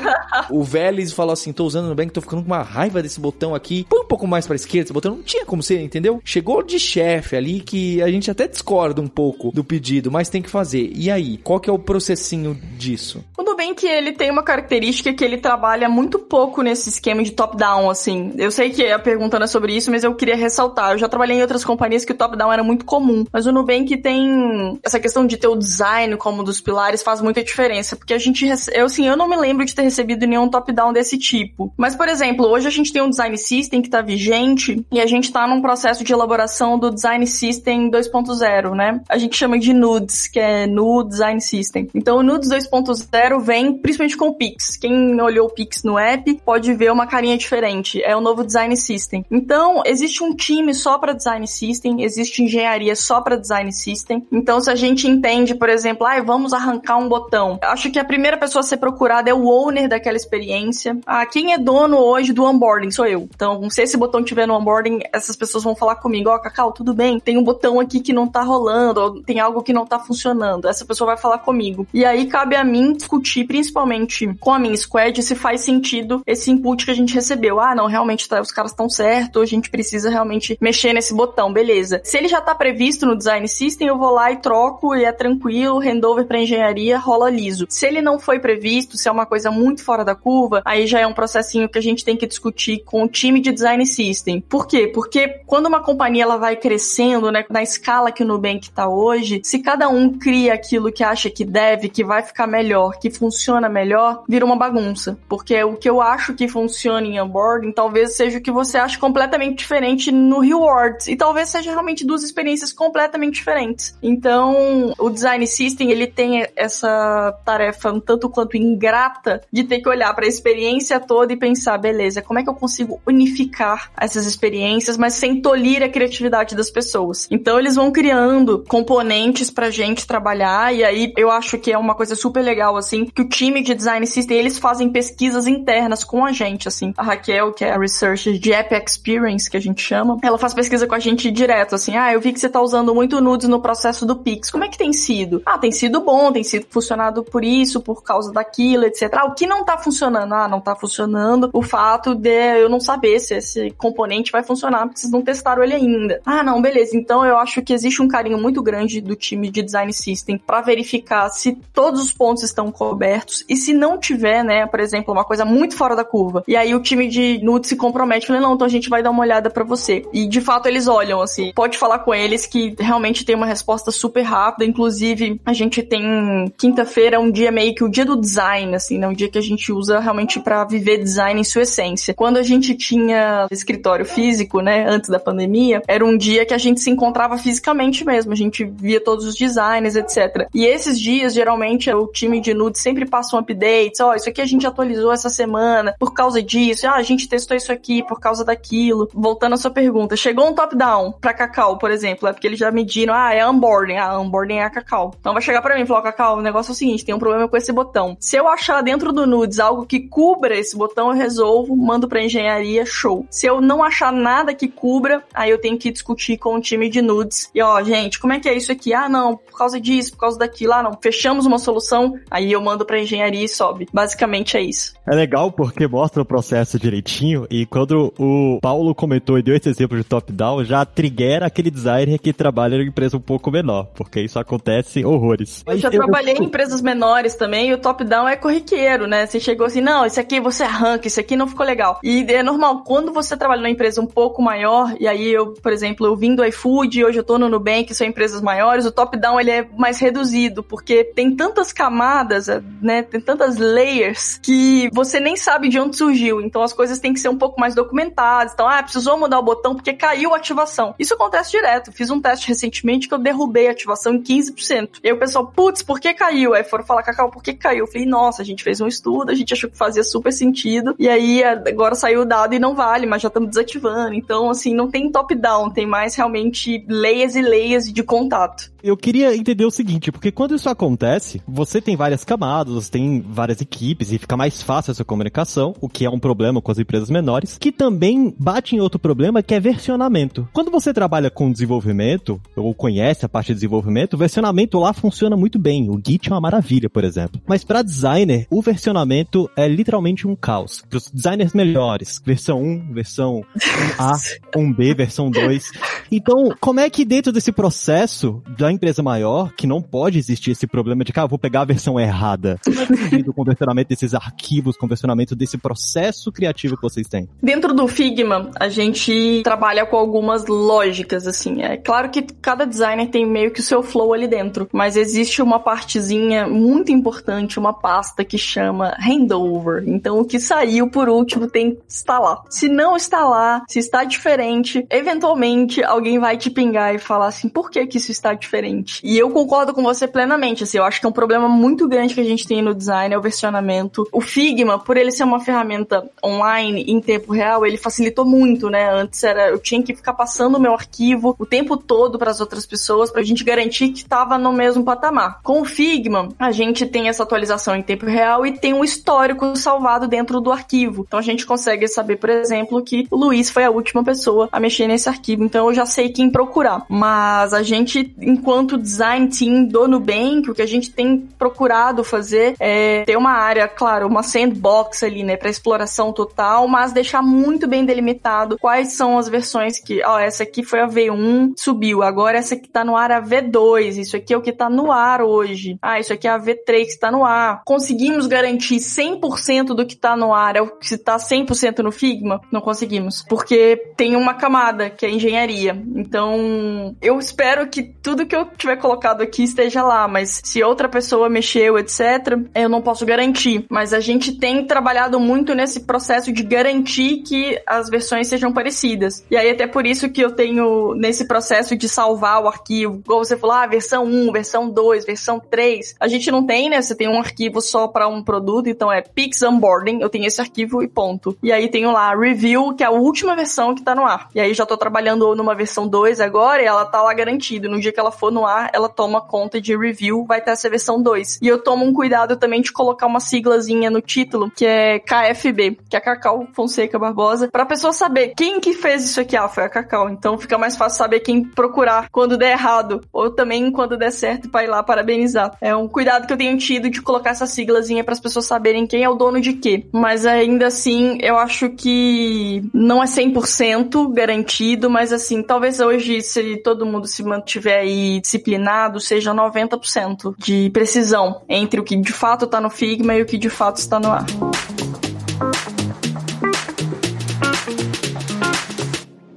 o Vélez falou assim, tô usando no Nubank, tô ficando com uma raiva desse botão aqui. Põe um pouco mais pra esquerda esse botão. Não tinha como ser, entendeu? Chegou de chefe ali que a gente até discorda um pouco do pedido, mas tem que fazer. E aí? Qual que é o processinho disso? O Nubank, ele tem uma característica que ele trabalha muito pouco nesse esquema de top-down, assim. Eu sei que a pergunta não é sobre isso, mas eu queria ressaltar. Eu já trabalhei em outras companhias que o top-down era muito comum. Mas o Nubank tem essa questão de ter o design como um dos pilares faz muita diferença. Porque a gente, eu assim, eu não me lembro de ter recebido nenhum top-down desse tipo. Mas, por exemplo, hoje a gente tem um design system que tá vigente e a gente tá num processo de elaboração do design system 2.0, né? A gente chama de nudes, que é Nude Design System. Então, o nudes 2.0 vem principalmente com o Pix. Quem olhou o Pix no app pode ver uma carinha diferente. É o novo design system. Então, existe um time só para design system, existe engenharia só para design system. Então, se a gente entende, por exemplo, ah, vamos arrancar um botão, acho que a primeira pessoa a ser procurada é o owner daquela experiência. Ah, quem é dono hoje do onboarding? Sou eu. Então, se esse botão tiver no onboarding, essas pessoas vão falar comigo, ó, oh, Cacau, tudo bem, tem um botão aqui que não tá rolando, ou tem algo que não tá funcionando. Essa pessoa vai falar comigo. E aí cabe a mim discutir, principalmente com a minha squad, se faz sentido esse input que a gente recebeu. Ah, não, realmente tá, os caras estão certos, a gente precisa realmente mexer nesse botão, beleza. Se ele já tá previsto no design system, eu vou lá e troco e é tranquilo, handover para engenharia rola liso. Se ele não foi previsto, se é uma coisa muito fora da curva, aí já é um processinho que a gente tem que discutir com o time de design system. Por quê? Porque quando uma companhia ela vai crescendo, né, na escala que o Nubank tá hoje, se cada um cria aquilo que acha que deve, que vai ficar melhor, que funciona melhor, vira uma bagunça. Porque o que eu acho que funciona em onboarding talvez seja o que você acha completamente diferente no rewards. E talvez seja realmente duas experiências completamente diferentes. Então, o design system, ele tem essa tarefa um tanto quanto ingrata de ter que olhar para a experiência toda e pensar, beleza, como é que eu consigo unificar essas experiências, mas sem tolir a criatividade das pessoas. Então, eles vão criando componentes pra gente trabalhar e aí eu acho que é uma coisa super legal assim, que o time de design system, eles fazem pesquisas internas com a gente assim. A Raquel, que é a researcher de App Experience que a gente chama, ela faz pesquisa com a gente direto assim: "Ah, eu vi que você tá usando muito nudes no processo do Pix. Como é que tem sido?" "Ah, tem sido bom, tem sido funcionado por isso, por causa daquilo, etc." Ah, o que não tá funcionando? Ah, não tá funcionando o fato de eu não saber se esse componente vai funcionar, porque vocês não testaram ele ainda. Ah, não, beleza. Então eu acho que existe um carinho muito grande do time de design system para verificar se todos os pontos estão cobertos. E se não tiver, né, por exemplo, uma coisa muito fora da curva, e aí o time de nude se compromete, falando, não, então a gente vai dar uma olhada para você. E de fato eles olham, assim, pode falar com eles que realmente tem uma resposta super rápida. Inclusive, a gente tem quinta-feira, um dia meio que o dia do design, assim, né? Um dia que a gente usa realmente para viver design em sua essência. Quando a gente tinha escritório físico, né, antes da pandemia, era um dia que a gente se encontrava fisicamente mesmo. A gente via todos os designers, etc. E esses dias, geralmente, o time de nude sempre passa um update. Ó, oh, isso aqui a gente atualizou essa semana por causa disso. Ah, a gente testou isso aqui por causa daquilo. Voltando à sua pergunta, chegou um top-down pra Cacau, por exemplo, é porque eles já mediram, ah, é onboarding. Ah, onboarding é a Cacau. Então vai chegar para mim e falar, Cacau, o negócio é o seguinte, tem um problema com esse botão. Se eu achar dentro do Nudes algo que cubra esse botão, eu resolvo, mando pra engenharia, show. Se eu não achar nada que cubra, aí eu tenho que discutir com o time de Nudes. E ó, gente, como é que é isso aqui? Ah, não, por causa disso, por causa daquilo. Ah, não, fechamos uma solução, aí eu mando pra engenharia e sobe. Basicamente é isso. É legal porque mostra o processo direitinho e quando o Paulo comentou e deu esse exemplo de top-down, já triggera aquele designer que trabalha em empresa um pouco menor, porque isso acontece horrores. Eu já eu, trabalhei eu... em empresas menores também e o top-down é corriqueiro, né? Você chegou assim, não, esse aqui você arranca, esse aqui não ficou legal. E é normal, quando você trabalha numa empresa um pouco maior, e aí eu, por exemplo, eu vim do iFood, hoje eu tô no Nubank, são empresas maiores, o top-down ele é mais reduzido, porque tem tantas camadas, né? Tem tantas layers que você nem sabe de onde surgiu. Então as coisas têm que ser um pouco mais documentadas. Então, ah, precisou mudar o botão porque caiu a ativação. Isso acontece direto. Fiz um teste recentemente que eu derrubei a ativação em 15%. E aí o pessoal, putz, por que caiu? Aí foram falar, Cacau, por que caiu? Eu falei, nossa, a gente fez um estudo, a gente achou que fazia super sentido. E aí agora saiu o dado e não vale, mas já estamos desativando. Então, assim, não tem top-down, tem mais realmente layers e layers de contato. Eu queria entender o seguinte, porque quando isso acontece, você tem várias camadas, você tem várias equipes e fica mais fácil essa comunicação, o que é um problema com as empresas menores, que também bate em outro problema que é versionamento. Quando você trabalha com desenvolvimento, ou conhece a parte de desenvolvimento, o versionamento lá funciona muito bem. O Git é uma maravilha, por exemplo. Mas para designer, o versionamento é literalmente um caos. Para os designers melhores, versão 1, versão 1A, 1B, versão 2. Então, como é que dentro desse processo da empresa maior, que não pode existir esse problema de que, ah, vou pegar a versão errada. Como é que o conversionamento desses arquivos, conversionamento desse processo criativo que vocês têm? Dentro do Figma, a gente trabalha com algumas lógicas, assim. É claro que cada designer tem meio que o seu flow ali dentro, mas existe uma partezinha muito importante, uma pasta que chama handover. Então, o que saiu por último tem que estar lá. Se não está lá, se está diferente, eventualmente alguém vai te pingar e falar assim, por que que isso está diferente? Diferente. E eu concordo com você plenamente, assim, eu acho que é um problema muito grande que a gente tem no design, é o versionamento. O Figma, por ele ser uma ferramenta online em tempo real, ele facilitou muito, né? Antes era, eu tinha que ficar passando o meu arquivo o tempo todo para as outras pessoas, pra gente garantir que estava no mesmo patamar. Com o Figma, a gente tem essa atualização em tempo real e tem um histórico salvado dentro do arquivo. Então a gente consegue saber, por exemplo, que o Luiz foi a última pessoa a mexer nesse arquivo. Então eu já sei quem procurar. Mas a gente, enquanto enquanto design team do Nubank, o que a gente tem procurado fazer é ter uma área, claro, uma sandbox ali, né, para exploração total, mas deixar muito bem delimitado quais são as versões que, ó, essa aqui foi a V1, subiu, agora essa que tá no ar é a V2, isso aqui é o que tá no ar hoje. Ah, isso aqui é a V3 que tá no ar. Conseguimos garantir 100% do que tá no ar é o que tá 100% no Figma? Não conseguimos, porque tem uma camada que é engenharia. Então, eu espero que tudo que eu tiver colocado aqui esteja lá, mas se outra pessoa mexeu, etc., eu não posso garantir. Mas a gente tem trabalhado muito nesse processo de garantir que as versões sejam parecidas. E aí, até por isso que eu tenho nesse processo de salvar o arquivo, igual você falou, ah, versão 1, versão 2, versão 3. A gente não tem, né? Você tem um arquivo só para um produto, então é Pix Onboarding, eu tenho esse arquivo e ponto. E aí tenho lá Review, que é a última versão que tá no ar. E aí já tô trabalhando numa versão 2 agora e ela tá lá garantida. No dia que ela for no ar, ela toma conta de review, vai ter essa versão 2. E eu tomo um cuidado também de colocar uma siglazinha no título, que é KFB, que é Cacau Fonseca Barbosa, pra pessoa saber quem que fez isso aqui. Ah, foi a Cacau. Então fica mais fácil saber quem procurar quando der errado, ou também quando der certo pra ir lá parabenizar. É um cuidado que eu tenho tido de colocar essa siglazinha para as pessoas saberem quem é o dono de quê. Mas ainda assim, eu acho que não é 100% garantido, mas assim, talvez hoje, se todo mundo se mantiver aí disciplinado seja 90% de precisão entre o que de fato está no Figma e o que de fato está no ar.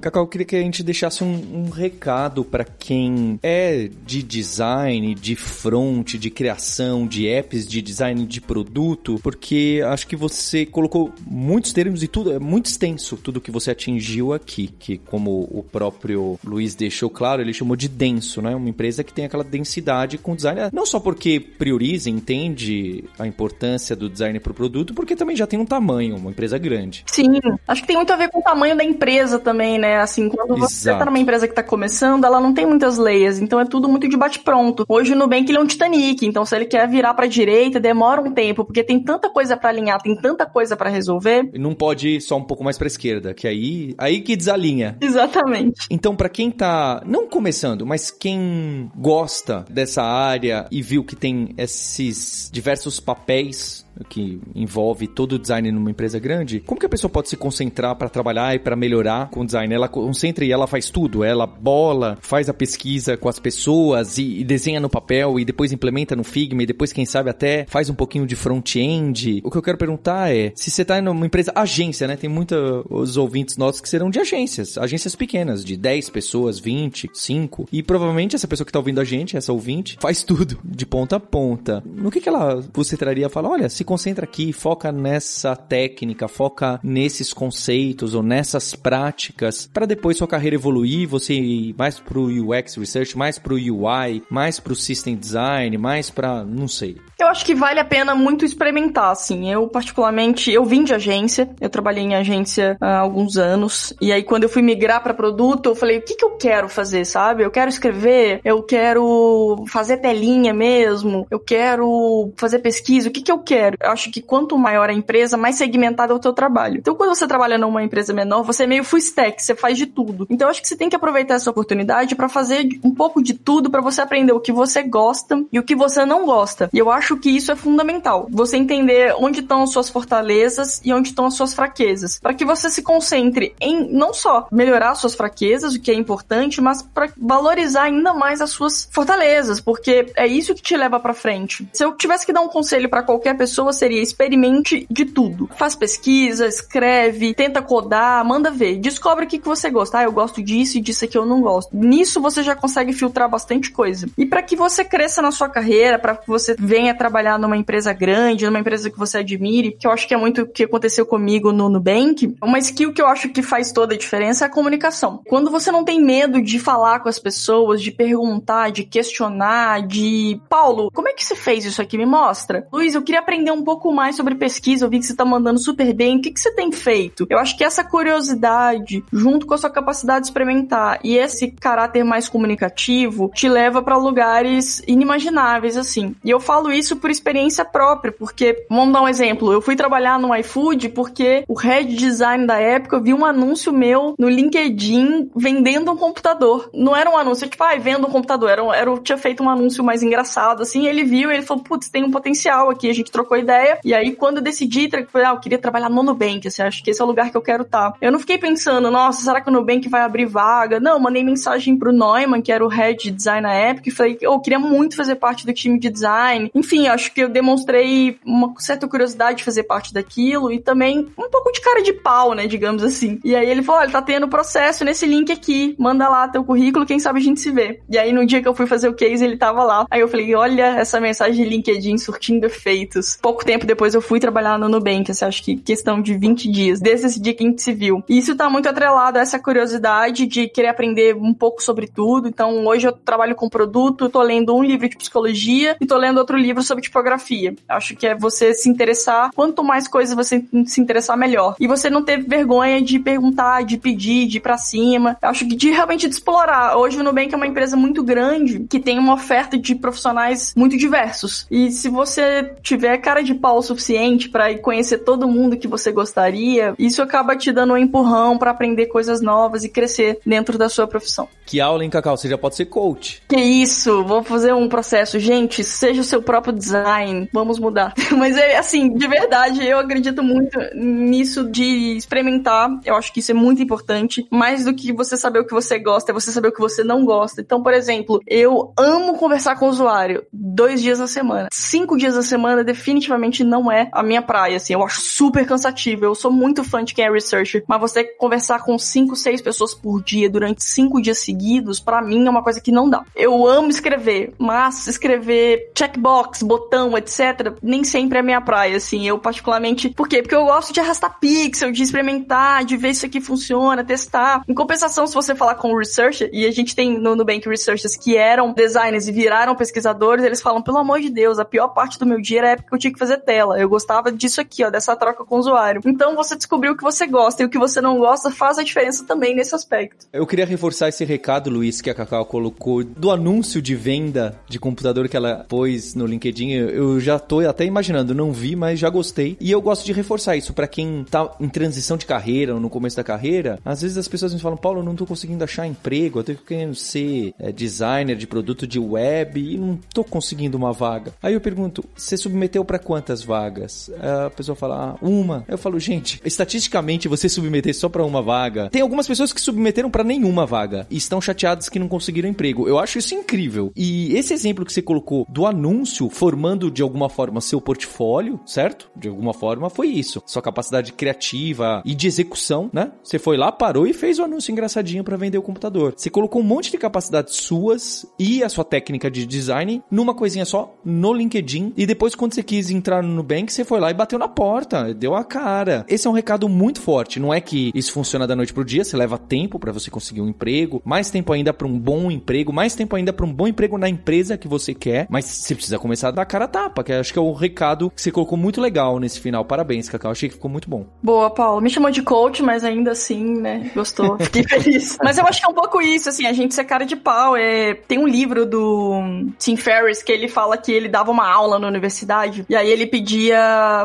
Cacau, eu queria que a gente deixasse um, um recado para quem é de design, de front, de criação, de apps, de design de produto, porque acho que você colocou muitos termos e tudo é muito extenso tudo que você atingiu aqui, que como o próprio Luiz deixou claro, ele chamou de denso, né? Uma empresa que tem aquela densidade com design, não só porque prioriza, entende a importância do design para o produto, porque também já tem um tamanho, uma empresa grande. Sim, acho que tem muito a ver com o tamanho da empresa também, né? Assim, quando você Exato. tá numa empresa que tá começando, ela não tem muitas leis, então é tudo muito de bate-pronto. Hoje o Nubank ele é um Titanic, então se ele quer virar pra direita, demora um tempo, porque tem tanta coisa para alinhar, tem tanta coisa para resolver. E não pode ir só um pouco mais pra esquerda, que aí, aí que desalinha. Exatamente. Então, para quem tá, não começando, mas quem gosta dessa área e viu que tem esses diversos papéis que envolve todo o design numa empresa grande, como que a pessoa pode se concentrar para trabalhar e para melhorar com o design? Ela concentra e ela faz tudo, ela bola, faz a pesquisa com as pessoas e, e desenha no papel e depois implementa no Figma e depois, quem sabe, até faz um pouquinho de front-end. O que eu quero perguntar é, se você tá numa empresa, agência, né? Tem muitos ouvintes nossos que serão de agências, agências pequenas, de 10 pessoas, 20, 5, e provavelmente essa pessoa que tá ouvindo a gente, essa ouvinte, faz tudo, de ponta a ponta. No que que ela, você traria a falar, olha, se concentra aqui, foca nessa técnica, foca nesses conceitos ou nessas práticas para depois sua carreira evoluir, você ir mais pro UX research, mais pro UI, mais pro system design, mais para, não sei. Eu acho que vale a pena muito experimentar, assim. Eu, particularmente, eu vim de agência, eu trabalhei em agência há alguns anos, e aí quando eu fui migrar para produto, eu falei, o que que eu quero fazer, sabe? Eu quero escrever, eu quero fazer telinha mesmo, eu quero fazer pesquisa, o que que eu quero? Eu acho que quanto maior a empresa, mais segmentado é o teu trabalho. Então, quando você trabalha numa empresa menor, você é meio full stack, você faz de tudo. Então, eu acho que você tem que aproveitar essa oportunidade para fazer um pouco de tudo para você aprender o que você gosta e o que você não gosta. E eu acho que isso é fundamental. Você entender onde estão as suas fortalezas e onde estão as suas fraquezas. Para que você se concentre em não só melhorar suas fraquezas, o que é importante, mas para valorizar ainda mais as suas fortalezas, porque é isso que te leva para frente. Se eu tivesse que dar um conselho para qualquer pessoa, seria experimente de tudo. Faz pesquisa, escreve, tenta codar, manda ver, descobre o que, que você gosta. Ah, eu gosto disso e disso aqui eu não gosto. Nisso você já consegue filtrar bastante coisa. E para que você cresça na sua carreira, para que você venha trabalhar numa empresa grande, numa empresa que você admire, que eu acho que é muito o que aconteceu comigo no Nubank, uma skill que eu acho que faz toda a diferença é a comunicação. Quando você não tem medo de falar com as pessoas, de perguntar, de questionar, de Paulo, como é que você fez isso aqui? Me mostra. Luiz, eu queria aprender um pouco mais sobre pesquisa, eu vi que você tá mandando super bem, o que, que você tem feito? Eu acho que essa curiosidade, junto com a sua capacidade de experimentar e esse caráter mais comunicativo, te leva para lugares inimagináveis, assim. E eu falo isso por experiência própria, porque, vamos dar um exemplo, eu fui trabalhar no iFood porque o head design da época viu um anúncio meu no LinkedIn vendendo um computador. Não era um anúncio, tipo, ah, vendo um computador, era, era, tinha feito um anúncio mais engraçado, assim, ele viu e ele falou, putz, tem um potencial aqui, a gente trocou ideia, e aí quando eu decidi, ah, eu queria trabalhar no Nubank, assim, acho que esse é o lugar que eu quero estar. Tá. Eu não fiquei pensando, nossa, será que o Nubank vai abrir vaga? Não, mandei mensagem pro Neumann, que era o head de design na época, e falei, eu queria muito fazer parte do time de design. Enfim, acho que eu demonstrei uma certa curiosidade de fazer parte daquilo e também um pouco de cara de pau, né, digamos assim. E aí ele falou: olha, tá tendo processo nesse link aqui, manda lá teu currículo, quem sabe a gente se vê. E aí no dia que eu fui fazer o case, ele tava lá. Aí eu falei: olha essa mensagem de LinkedIn surtindo efeitos. Pouco tempo depois eu fui trabalhar no Nubank, assim, acho que questão de 20 dias, desde esse dia que a gente se viu. E isso tá muito atrelado a essa curiosidade de querer aprender um pouco sobre tudo. Então hoje eu trabalho com produto, tô lendo um livro de psicologia e tô lendo outro livro sobre tipografia. Acho que é você se interessar, quanto mais coisas você se interessar, melhor. E você não ter vergonha de perguntar, de pedir, de ir pra cima. Acho que de realmente de explorar. Hoje o Nubank é uma empresa muito grande que tem uma oferta de profissionais muito diversos. E se você tiver cara de pau o suficiente para conhecer todo mundo que você gostaria, isso acaba te dando um empurrão para aprender coisas novas e crescer dentro da sua profissão. Que aula, hein, Cacau? Você já pode ser coach. Que isso, vou fazer um processo. Gente, seja o seu próprio design, vamos mudar. Mas é assim, de verdade, eu acredito muito nisso de experimentar. Eu acho que isso é muito importante. Mais do que você saber o que você gosta, é você saber o que você não gosta. Então, por exemplo, eu amo conversar com o usuário dois dias na semana. Cinco dias na semana definitivamente não é a minha praia, assim. Eu acho super cansativo. Eu sou muito fã de quem é researcher, mas você conversar com cinco, seis pessoas por dia durante cinco dias seguidos, para mim é uma coisa que não dá. Eu amo escrever, mas escrever checkbox, botão, etc, nem sempre é minha praia, assim. Eu particularmente, por quê? Porque eu gosto de arrastar pixel, de experimentar, de ver isso aqui funciona, testar. Em compensação, se você falar com o researcher, e a gente tem no Nubank researchers que eram designers e viraram pesquisadores, eles falam, pelo amor de Deus, a pior parte do meu dia era a época que eu tinha que fazer tela. Eu gostava disso aqui, ó, dessa troca com o usuário. Então você descobriu o que você gosta e o que você não gosta faz a diferença também nesse aspecto. Eu queria reforçar esse recado, Luiz, que a Cacau colocou do anúncio de venda de computador que ela pôs no LinkedIn. Eu já tô até imaginando, não vi, mas já gostei. E eu gosto de reforçar isso para quem tá em transição de carreira ou no começo da carreira. Às vezes as pessoas me falam, Paulo, eu não tô conseguindo achar emprego, eu tô querendo ser é, designer de produto de web e não tô conseguindo uma vaga. Aí eu pergunto, você submeteu para quantas vagas? A pessoa fala, ah, uma. Eu falo, gente, estatisticamente você submeter só para uma vaga. Tem algumas pessoas que submeteram para nenhuma vaga e estão chateadas que não conseguiram emprego. Eu acho isso incrível. E esse exemplo que você colocou do anúncio formando de alguma forma seu portfólio, certo? De alguma forma foi isso. Sua capacidade criativa e de execução, né? Você foi lá, parou e fez o anúncio engraçadinho para vender o computador. Você colocou um monte de capacidades suas e a sua técnica de design numa coisinha só no LinkedIn e depois quando você quis entrar no Nubank, você foi lá e bateu na porta, deu a cara. Esse é um recado muito forte. Não é que isso funciona da noite pro dia, você leva tempo para você conseguir um emprego, mais tempo ainda para um bom emprego, mais tempo ainda para um bom emprego na empresa que você quer, mas você precisa começar a dar cara a tapa, que acho que é o recado que você colocou muito legal nesse final. Parabéns, Cacau. Achei que ficou muito bom. Boa, Paulo. Me chamou de coach, mas ainda assim, né? Gostou. Fiquei feliz. mas eu acho que é um pouco isso, assim, a gente ser cara de pau. É... Tem um livro do Tim Ferriss que ele fala que ele dava uma aula na universidade e aí ele pedia,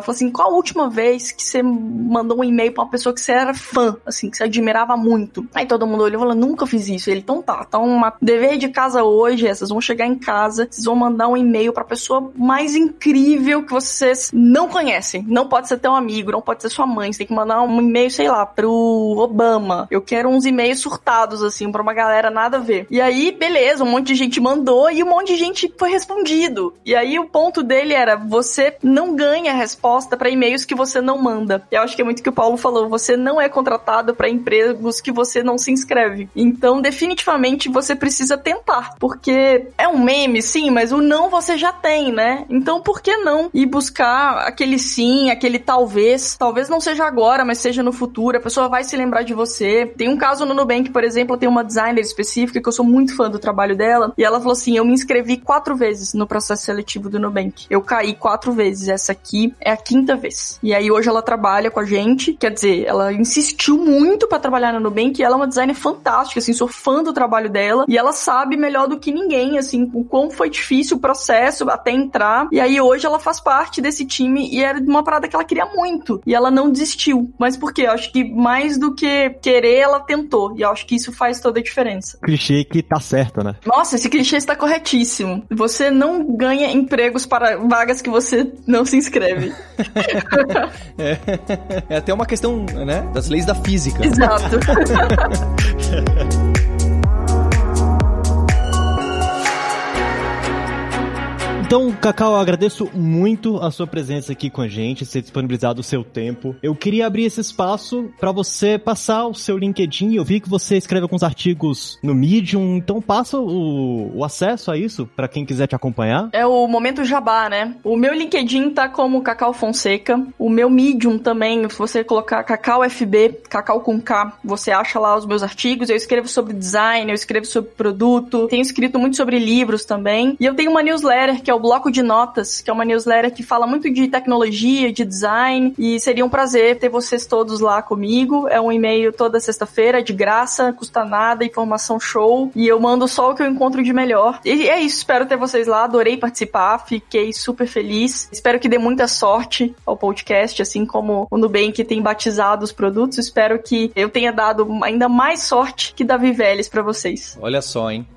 falou assim, qual a última vez que você mandou um e-mail pra uma pessoa que você era fã, assim, que você admirava muito? Aí todo mundo olhou e falou, nunca fiz isso. Ele, então tá, então uma dever de casa hoje é, vocês vão chegar em casa, vocês vão mandar um e-mail pra pessoa mais incrível que vocês não conhecem. Não pode ser teu amigo, não pode ser sua mãe, você tem que mandar um e-mail, sei lá, pro Obama. Eu quero uns e-mails surtados, assim, pra uma galera nada a ver. E aí, beleza, um monte de gente mandou e um monte de gente foi respondido. E aí o ponto dele era, você não ganha resposta para e-mails que você não manda. Eu acho que é muito o que o Paulo falou, você não é contratado para empregos que você não se inscreve. Então, definitivamente você precisa tentar, porque é um meme, sim, mas o não você já tem, né? Então, por que não ir buscar aquele sim, aquele talvez? Talvez não seja agora, mas seja no futuro. A pessoa vai se lembrar de você. Tem um caso no Nubank, por exemplo, tem uma designer específica que eu sou muito fã do trabalho dela, e ela falou assim: "Eu me inscrevi quatro vezes no processo seletivo do Nubank. Eu caí quatro vezes. Essa aqui é a quinta vez. E aí hoje ela trabalha com a gente, quer dizer, ela insistiu muito para trabalhar no Nubank e ela é uma designer fantástica, assim, sou fã do trabalho dela e ela sabe melhor do que ninguém, assim, o quão foi difícil o processo até entrar. E aí hoje ela faz parte desse time e era uma parada que ela queria muito e ela não desistiu. Mas por quê? Eu acho que mais do que querer, ela tentou. E eu acho que isso faz toda a diferença. Clichê que tá certo, né? Nossa, esse clichê está corretíssimo. Você não ganha empregos para vagas que você não se inscreve. é, é até uma questão, né, das leis da física. Exato. Então, Cacau, eu agradeço muito a sua presença aqui com a gente, ser disponibilizado o seu tempo. Eu queria abrir esse espaço para você passar o seu LinkedIn. Eu vi que você escreve alguns artigos no Medium, então passa o, o acesso a isso para quem quiser te acompanhar. É o momento jabá, né? O meu LinkedIn tá como Cacau Fonseca. O meu Medium também, se você colocar Cacau FB, Cacau com K, você acha lá os meus artigos. Eu escrevo sobre design, eu escrevo sobre produto, tenho escrito muito sobre livros também. E eu tenho uma newsletter que é o Bloco de Notas, que é uma newsletter que fala muito de tecnologia, de design, e seria um prazer ter vocês todos lá comigo. É um e-mail toda sexta-feira, de graça, custa nada, informação show, e eu mando só o que eu encontro de melhor. E é isso, espero ter vocês lá, adorei participar, fiquei super feliz. Espero que dê muita sorte ao podcast, assim como o Nubank tem batizado os produtos. Espero que eu tenha dado ainda mais sorte que Davi Vélez para vocês. Olha só, hein?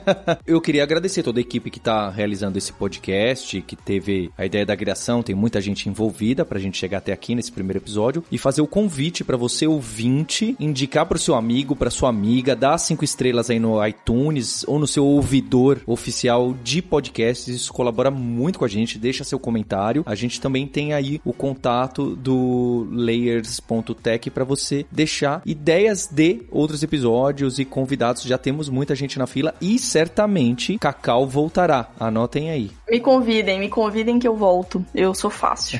eu queria agradecer toda a equipe que está realizando esse podcast, que teve a ideia da criação, tem muita gente envolvida para a gente chegar até aqui nesse primeiro episódio e fazer o convite para você ouvinte indicar para o seu amigo, para sua amiga, dar cinco estrelas aí no iTunes ou no seu ouvidor oficial de podcasts. Isso colabora muito com a gente. Deixa seu comentário. A gente também tem aí o contato do layers.tech para você deixar ideias de outros episódios e convidados. Já temos muita gente na fila e certamente Cacau voltará. Anotem aí. Me convidem, me convidem que eu volto. Eu sou fácil.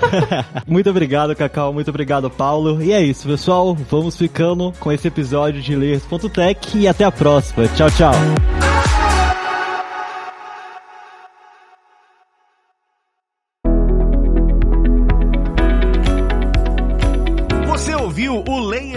muito obrigado, Cacau. Muito obrigado, Paulo. E é isso, pessoal. Vamos ficando com esse episódio de Layers.tech e até a próxima. Tchau, tchau.